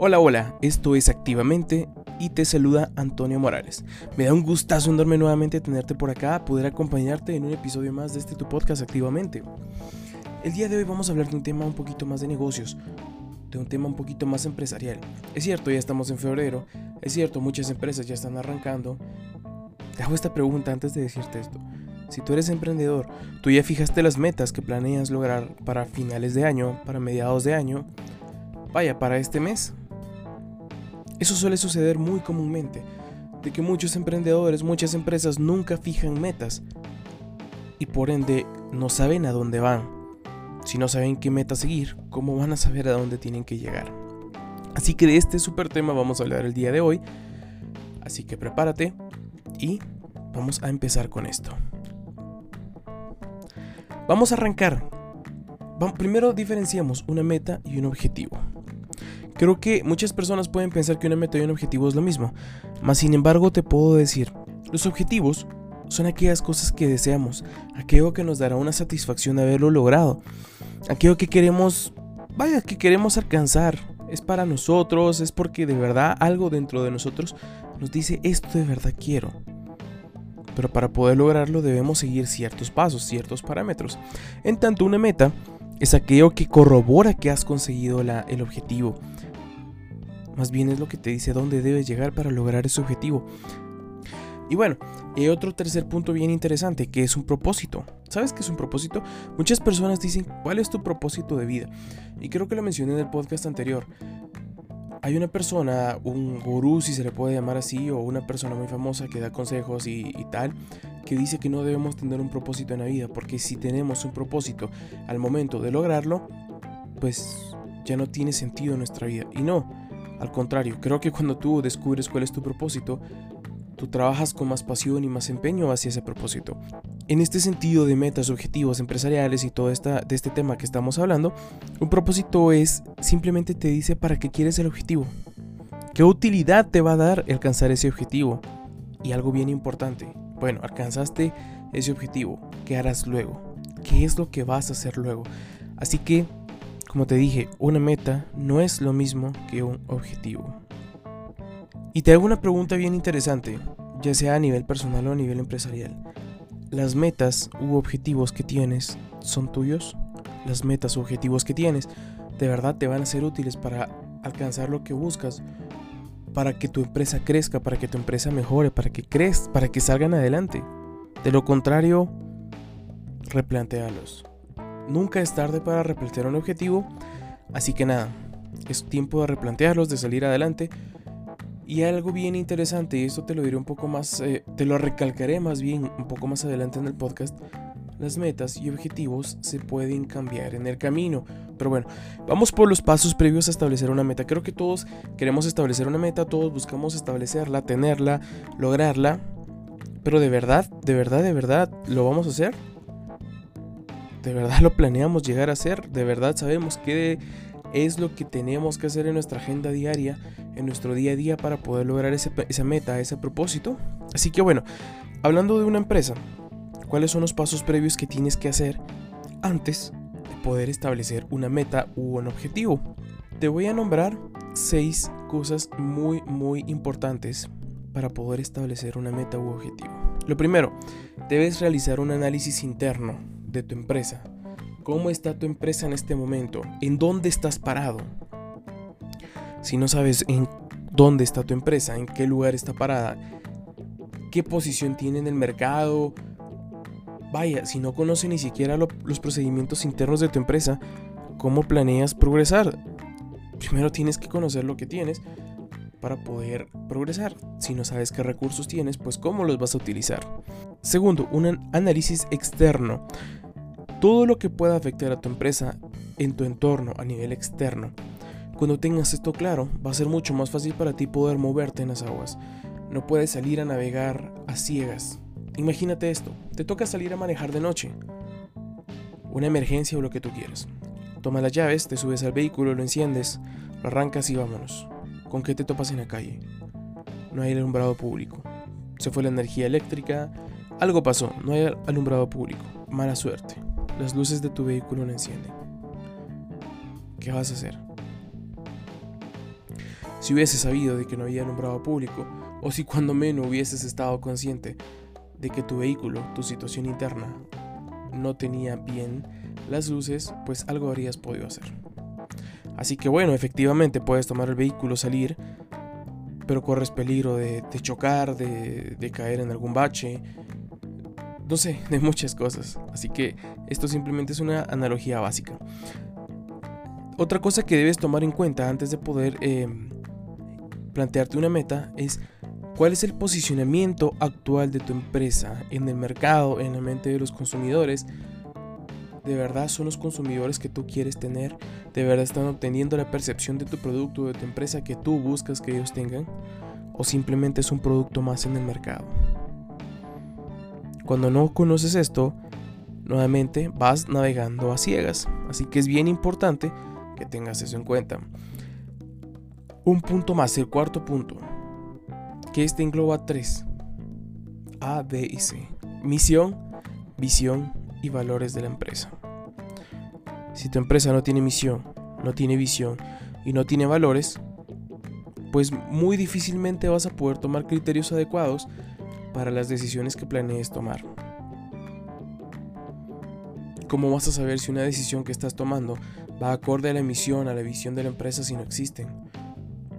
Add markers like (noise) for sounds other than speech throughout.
Hola, hola, esto es Activamente y te saluda Antonio Morales. Me da un gustazo enorme nuevamente tenerte por acá, poder acompañarte en un episodio más de este tu podcast Activamente. El día de hoy vamos a hablar de un tema un poquito más de negocios, de un tema un poquito más empresarial. Es cierto, ya estamos en febrero, es cierto, muchas empresas ya están arrancando. Te hago esta pregunta antes de decirte esto. Si tú eres emprendedor, tú ya fijaste las metas que planeas lograr para finales de año, para mediados de año, vaya, para este mes. Eso suele suceder muy comúnmente, de que muchos emprendedores, muchas empresas nunca fijan metas y por ende no saben a dónde van. Si no saben qué meta seguir, ¿cómo van a saber a dónde tienen que llegar? Así que de este super tema vamos a hablar el día de hoy. Así que prepárate y vamos a empezar con esto. Vamos a arrancar. Primero diferenciamos una meta y un objetivo. Creo que muchas personas pueden pensar que una meta y un objetivo es lo mismo, mas sin embargo te puedo decir, los objetivos son aquellas cosas que deseamos, aquello que nos dará una satisfacción de haberlo logrado, aquello que queremos, vaya, que queremos alcanzar, es para nosotros, es porque de verdad algo dentro de nosotros nos dice esto de verdad quiero. Pero para poder lograrlo debemos seguir ciertos pasos, ciertos parámetros. En tanto una meta es aquello que corrobora que has conseguido el objetivo, más bien es lo que te dice dónde debes llegar para lograr ese objetivo. Y bueno, y otro tercer punto bien interesante, que es un propósito. ¿Sabes qué es un propósito? Muchas personas dicen, ¿cuál es tu propósito de vida? Y creo que lo mencioné en el podcast anterior. Hay una persona, un gurú si se le puede llamar así, o una persona muy famosa que da consejos y, y tal, que dice que no debemos tener un propósito en la vida, porque si tenemos un propósito al momento de lograrlo, pues ya no tiene sentido en nuestra vida. Y no, al contrario, creo que cuando tú descubres cuál es tu propósito, tú trabajas con más pasión y más empeño hacia ese propósito. En este sentido de metas, objetivos empresariales y todo esta, de este tema que estamos hablando, un propósito es simplemente te dice para qué quieres el objetivo. ¿Qué utilidad te va a dar alcanzar ese objetivo? Y algo bien importante, bueno, alcanzaste ese objetivo, ¿qué harás luego? ¿Qué es lo que vas a hacer luego? Así que como te dije, una meta no es lo mismo que un objetivo. Y te hago una pregunta bien interesante, ya sea a nivel personal o a nivel empresarial. ¿Las metas u objetivos que tienes son tuyos? ¿Las metas u objetivos que tienes de verdad te van a ser útiles para alcanzar lo que buscas? Para que tu empresa crezca, para que tu empresa mejore, para que crezca, para que salgan adelante. De lo contrario, replantéalos. Nunca es tarde para replantear un objetivo, así que nada, es tiempo de replantearlos, de salir adelante. Y algo bien interesante, y esto te lo diré un poco más, eh, te lo recalcaré más bien un poco más adelante en el podcast, las metas y objetivos se pueden cambiar en el camino. Pero bueno, vamos por los pasos previos a establecer una meta. Creo que todos queremos establecer una meta, todos buscamos establecerla, tenerla, lograrla. Pero de verdad, de verdad, de verdad, ¿lo vamos a hacer? De verdad lo planeamos llegar a hacer, de verdad sabemos qué es lo que tenemos que hacer en nuestra agenda diaria, en nuestro día a día para poder lograr esa meta, ese propósito. Así que bueno, hablando de una empresa, ¿cuáles son los pasos previos que tienes que hacer antes de poder establecer una meta u un objetivo? Te voy a nombrar seis cosas muy muy importantes para poder establecer una meta u objetivo. Lo primero, debes realizar un análisis interno de tu empresa. ¿Cómo está tu empresa en este momento? ¿En dónde estás parado? Si no sabes en dónde está tu empresa, en qué lugar está parada, qué posición tiene en el mercado, vaya, si no conoces ni siquiera los procedimientos internos de tu empresa, ¿cómo planeas progresar? Primero tienes que conocer lo que tienes para poder progresar. Si no sabes qué recursos tienes, pues cómo los vas a utilizar. Segundo, un análisis externo todo lo que pueda afectar a tu empresa en tu entorno a nivel externo. Cuando tengas esto claro, va a ser mucho más fácil para ti poder moverte en las aguas. No puedes salir a navegar a ciegas. Imagínate esto, te toca salir a manejar de noche. Una emergencia o lo que tú quieras. Toma las llaves, te subes al vehículo, lo enciendes, lo arrancas y vámonos. ¿Con qué te topas en la calle? No hay alumbrado público. Se fue la energía eléctrica, algo pasó, no hay alumbrado público. Mala suerte las luces de tu vehículo no encienden. ¿Qué vas a hacer? Si hubieses sabido de que no había alumbrado público, o si cuando menos hubieses estado consciente de que tu vehículo, tu situación interna, no tenía bien las luces, pues algo habrías podido hacer. Así que bueno, efectivamente puedes tomar el vehículo, salir, pero corres peligro de, chocar, de, de caer en algún bache, no sé, (laughs) de muchas cosas. Así que esto simplemente es una analogía básica. Otra cosa que debes tomar en cuenta antes de poder em, plantearte una meta es cuál es el posicionamiento actual de tu empresa en el mercado, en la mente de los consumidores. ¿De verdad son los consumidores que tú quieres tener? ¿De verdad están obteniendo la percepción de tu producto, de tu empresa que tú buscas que ellos tengan? ¿O simplemente es un producto más en el mercado? Cuando no conoces esto, nuevamente vas navegando a ciegas. Así que es bien importante que tengas eso en cuenta. Un punto más, el cuarto punto, que este engloba tres. A, B y C. Misión, visión y valores de la empresa. Si tu empresa no tiene misión, no tiene visión y no tiene valores, pues muy difícilmente vas a poder tomar criterios adecuados para las decisiones que planees tomar. ¿Cómo vas a saber si una decisión que estás tomando va acorde a la misión, a la visión de la empresa si no existen?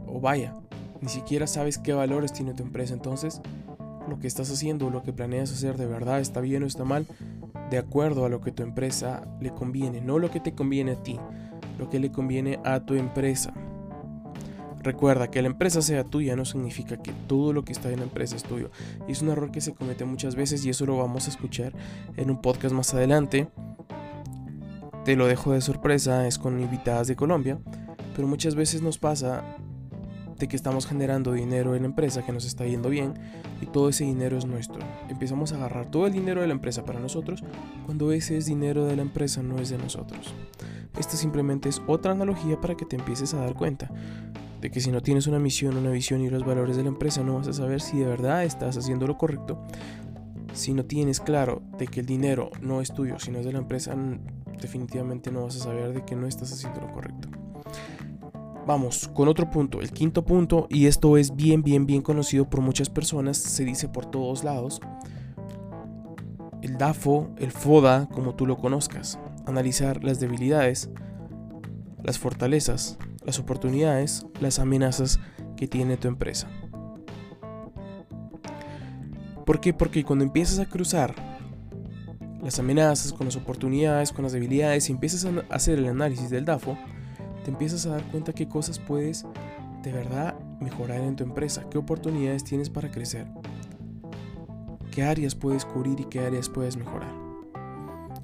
O vaya, ni siquiera sabes qué valores tiene tu empresa, entonces lo que estás haciendo, lo que planeas hacer de verdad está bien o está mal, de acuerdo a lo que tu empresa le conviene, no lo que te conviene a ti, lo que le conviene a tu empresa. Recuerda que la empresa sea tuya no significa que todo lo que está en la empresa es tuyo. Y es un error que se comete muchas veces y eso lo vamos a escuchar en un podcast más adelante. Te lo dejo de sorpresa, es con invitadas de Colombia. Pero muchas veces nos pasa de que estamos generando dinero en la empresa que nos está yendo bien y todo ese dinero es nuestro. Empezamos a agarrar todo el dinero de la empresa para nosotros cuando ese es dinero de la empresa no es de nosotros. Esto simplemente es otra analogía para que te empieces a dar cuenta de que si no tienes una misión, una visión y los valores de la empresa no vas a saber si de verdad estás haciendo lo correcto. Si no tienes claro de que el dinero no es tuyo, sino es de la empresa, definitivamente no vas a saber de que no estás haciendo lo correcto. Vamos con otro punto, el quinto punto, y esto es bien, bien, bien conocido por muchas personas, se dice por todos lados. El DAFO, el FODA, como tú lo conozcas. Analizar las debilidades, las fortalezas, las oportunidades, las amenazas que tiene tu empresa. ¿Por qué? Porque cuando empiezas a cruzar las amenazas con las oportunidades, con las debilidades y empiezas a hacer el análisis del DAFO, te empiezas a dar cuenta qué cosas puedes de verdad mejorar en tu empresa, qué oportunidades tienes para crecer, qué áreas puedes cubrir y qué áreas puedes mejorar.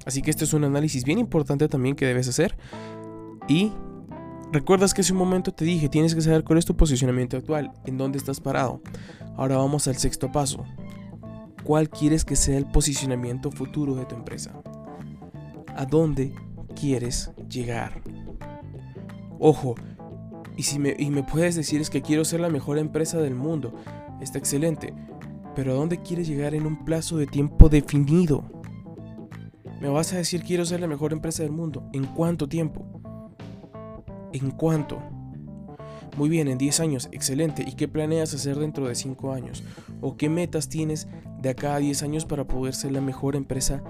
Así que este es un análisis bien importante también que debes hacer y Recuerdas que hace un momento te dije, tienes que saber cuál es tu posicionamiento actual, en dónde estás parado. Ahora vamos al sexto paso. ¿Cuál quieres que sea el posicionamiento futuro de tu empresa? ¿A dónde quieres llegar? Ojo, y si me, y me puedes decir es que quiero ser la mejor empresa del mundo, está excelente, pero ¿a dónde quieres llegar en un plazo de tiempo definido? Me vas a decir quiero ser la mejor empresa del mundo, ¿en cuánto tiempo? ¿En cuánto? Muy bien, en 10 años, excelente. ¿Y qué planeas hacer dentro de 5 años? ¿O qué metas tienes de acá a 10 años para poder ser la mejor empresa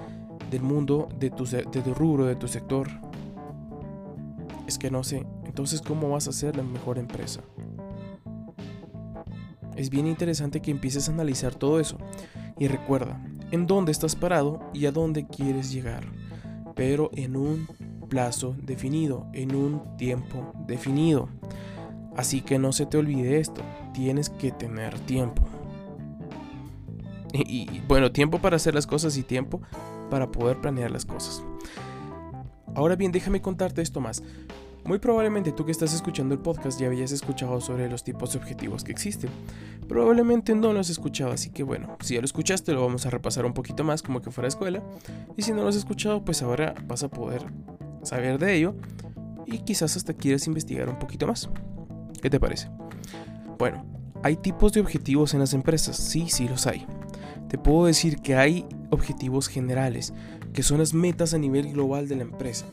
del mundo, de tu, de tu rubro, de tu sector? Es que no sé. Entonces, ¿cómo vas a ser la mejor empresa? Es bien interesante que empieces a analizar todo eso. Y recuerda, en dónde estás parado y a dónde quieres llegar. Pero en un plazo definido, en un tiempo definido. Así que no se te olvide esto, tienes que tener tiempo. Y, bueno, tiempo para hacer las cosas y tiempo para poder planear las cosas. Ahora bien, déjame contarte esto más. Muy probablemente tú que estás escuchando el podcast ya habías escuchado sobre los tipos de objetivos que existen. Probablemente no lo has escuchado, así que bueno, si ya lo escuchaste lo vamos a repasar un poquito más como que fuera escuela. Y si no lo has escuchado, pues ahora vas a poder saber de ello y quizás hasta quieras investigar un poquito más. ¿Qué te parece? Bueno, hay tipos de objetivos en las empresas, sí, sí los hay. Te puedo decir que hay objetivos generales, que son las metas a nivel global de la empresa.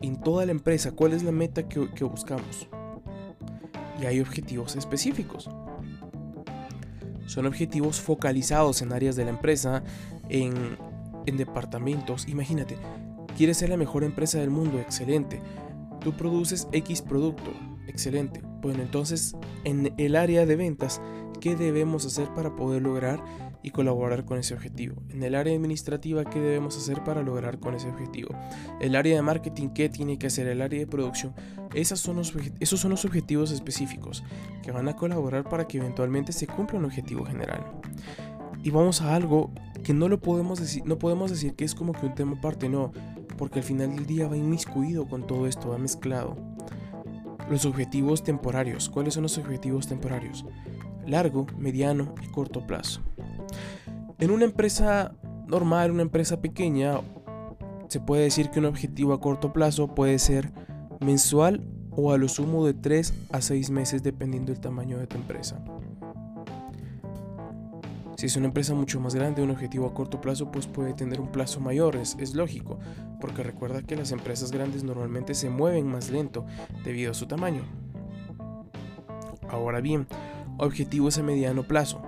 En toda la empresa, ¿cuál es la meta que, buscamos? y hay objetivos específicos. Son objetivos focalizados en áreas de la empresa, en, en departamentos. Imagínate, quieres ser la mejor empresa del mundo, excelente. Tú produces X producto, excelente. Bueno, entonces en el área de ventas, ¿qué debemos hacer para poder lograr y colaborar con ese objetivo. En el área administrativa, ¿qué debemos hacer para lograr con ese objetivo? El área de marketing, ¿qué tiene que hacer? El área de producción. Esas son los, esos son los objetivos específicos que van a colaborar para que eventualmente se cumpla un objetivo general. Y vamos a algo que no lo podemos decir, no podemos decir que es como que un tema aparte, no, porque al final del día va inmiscuido con todo esto, va mezclado. Los objetivos temporarios. ¿Cuáles son los objetivos temporarios? Largo, mediano y corto plazo. En una empresa normal, una empresa pequeña, se puede decir que un objetivo a corto plazo puede ser mensual o a lo sumo de 3 a 6 meses dependiendo del tamaño de tu empresa. Si es una empresa mucho más grande, un objetivo a corto plazo pues puede tener un plazo mayor, es, lógico, porque recuerda que las empresas grandes normalmente se mueven más lento debido a su tamaño. Ahora bien, objetivos a mediano plazo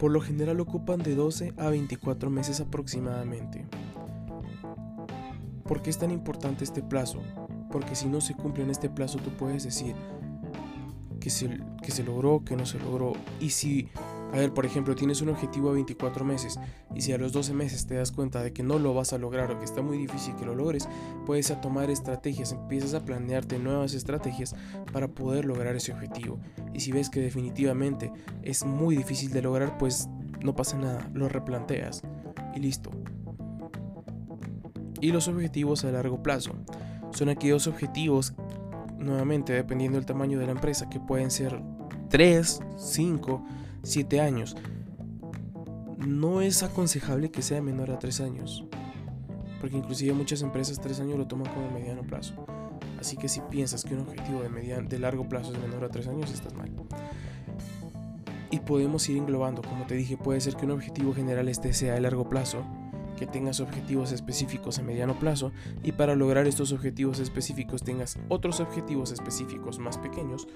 por lo general ocupan de 12 a 24 meses aproximadamente. ¿Por qué es tan importante este plazo? Porque si no se cumple en este plazo tú puedes decir que se, que se logró, que no se logró. Y si a ver, por ejemplo, tienes un objetivo a 24 meses y si a los 12 meses te das cuenta de que no lo vas a lograr o que está muy difícil que lo logres, puedes a tomar estrategias, empiezas a planearte nuevas estrategias para poder lograr ese objetivo. Y si ves que definitivamente es muy difícil de lograr, pues no pasa nada, lo replanteas y listo. Y los objetivos a largo plazo son aquellos objetivos, nuevamente dependiendo del tamaño de la empresa, que pueden ser 3, 5, 7 años. No es aconsejable que sea menor a 3 años, porque inclusive muchas empresas 3 años lo toman como mediano plazo. Así que si piensas que un objetivo de, mediano, de largo plazo es menor a 3 años, estás mal. Y podemos ir englobando, como te dije, puede ser que un objetivo general este sea de largo plazo, que tengas objetivos específicos a mediano plazo y para lograr estos objetivos específicos tengas otros objetivos específicos más pequeños,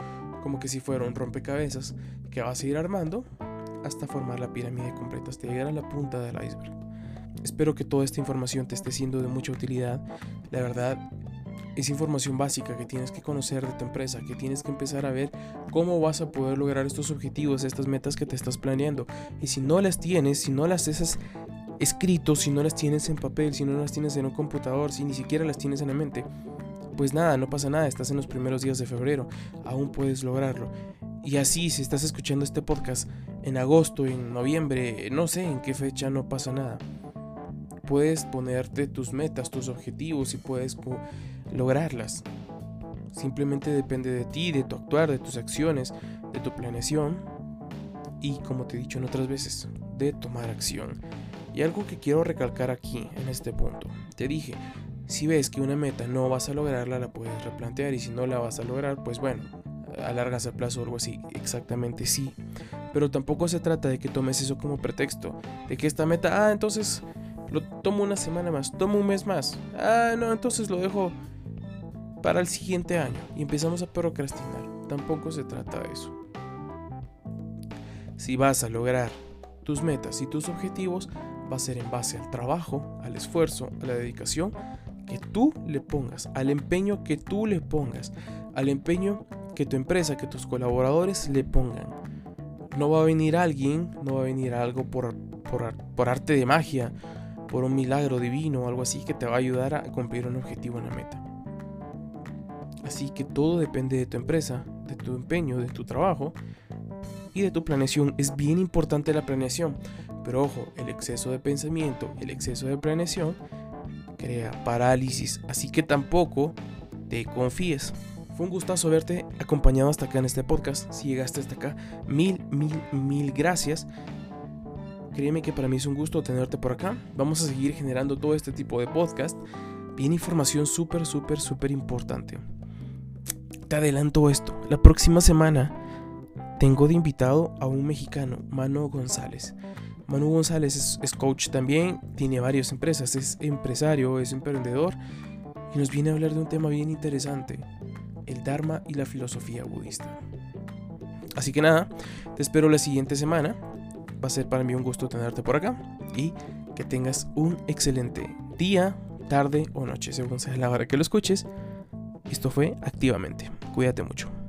como que si fuera rompecabezas que vas a ir armando hasta formar la pirámide completa, hasta llegar a la punta del iceberg. Espero que toda esta información te esté siendo de mucha utilidad. La verdad, es información básica que tienes que conocer de tu empresa, que tienes que empezar a ver cómo vas a poder lograr estos objetivos, estas metas que te estás planeando. Y si no las tienes, si no las haces escrito, si no las tienes en papel, si no las tienes en un computador, si ni siquiera las tienes en la mente, pues nada, no pasa nada, estás en los primeros días de febrero, aún puedes lograrlo. Y así, si estás escuchando este podcast en agosto, en noviembre, no sé en qué fecha, no pasa nada. Puedes ponerte tus metas, tus objetivos y puedes lograrlas. Simplemente depende de ti, de tu actuar, de tus acciones, de tu planeación y, como te he dicho en otras veces, de tomar acción. Y algo que quiero recalcar aquí, en este punto. Te dije, si ves que una meta no vas a lograrla, la puedes replantear y si no la vas a lograr, pues bueno, alargas el plazo o algo así. Exactamente sí. Pero tampoco se trata de que tomes eso como pretexto. De que esta meta, ah, entonces lo tomo una semana más, tomo un mes más. Ah, no, entonces lo dejo para el siguiente año y empezamos a procrastinar. Tampoco se trata de eso. Si vas a lograr tus metas y tus objetivos, va a ser en base al trabajo, al esfuerzo, a la dedicación que tú le pongas, al empeño que tú le pongas, al empeño que tu empresa, que tus colaboradores le pongan. No va a venir alguien, no va a venir algo por, por, arte de magia, por un milagro divino o algo así que te va a ayudar a cumplir un objetivo en la meta. Así que todo depende de tu empresa, de tu empeño, de tu trabajo y de tu planeación. Es bien importante la planeación, pero ojo, el exceso de pensamiento, el exceso de planeación crea parálisis, así que tampoco te confíes. Fue un gustazo verte acompañado hasta acá en este podcast. Si llegaste hasta acá, mil, mil, mil gracias. Créeme que para mí es un gusto tenerte por acá. Vamos a seguir generando todo este tipo de podcast. Bien información súper, súper, súper importante. Te adelanto esto. La próxima semana tengo de invitado a un mexicano, Mano González. Manu González es, coach también, tiene varias empresas, es empresario, es emprendedor y nos viene a hablar de un tema bien interesante, el Dharma y la filosofía budista. Así que nada, te espero la siguiente semana. Va a ser para mí un gusto tenerte por acá y que tengas un excelente día, tarde o noche, según sea la hora que lo escuches. Esto fue Activamente. Cuídate mucho.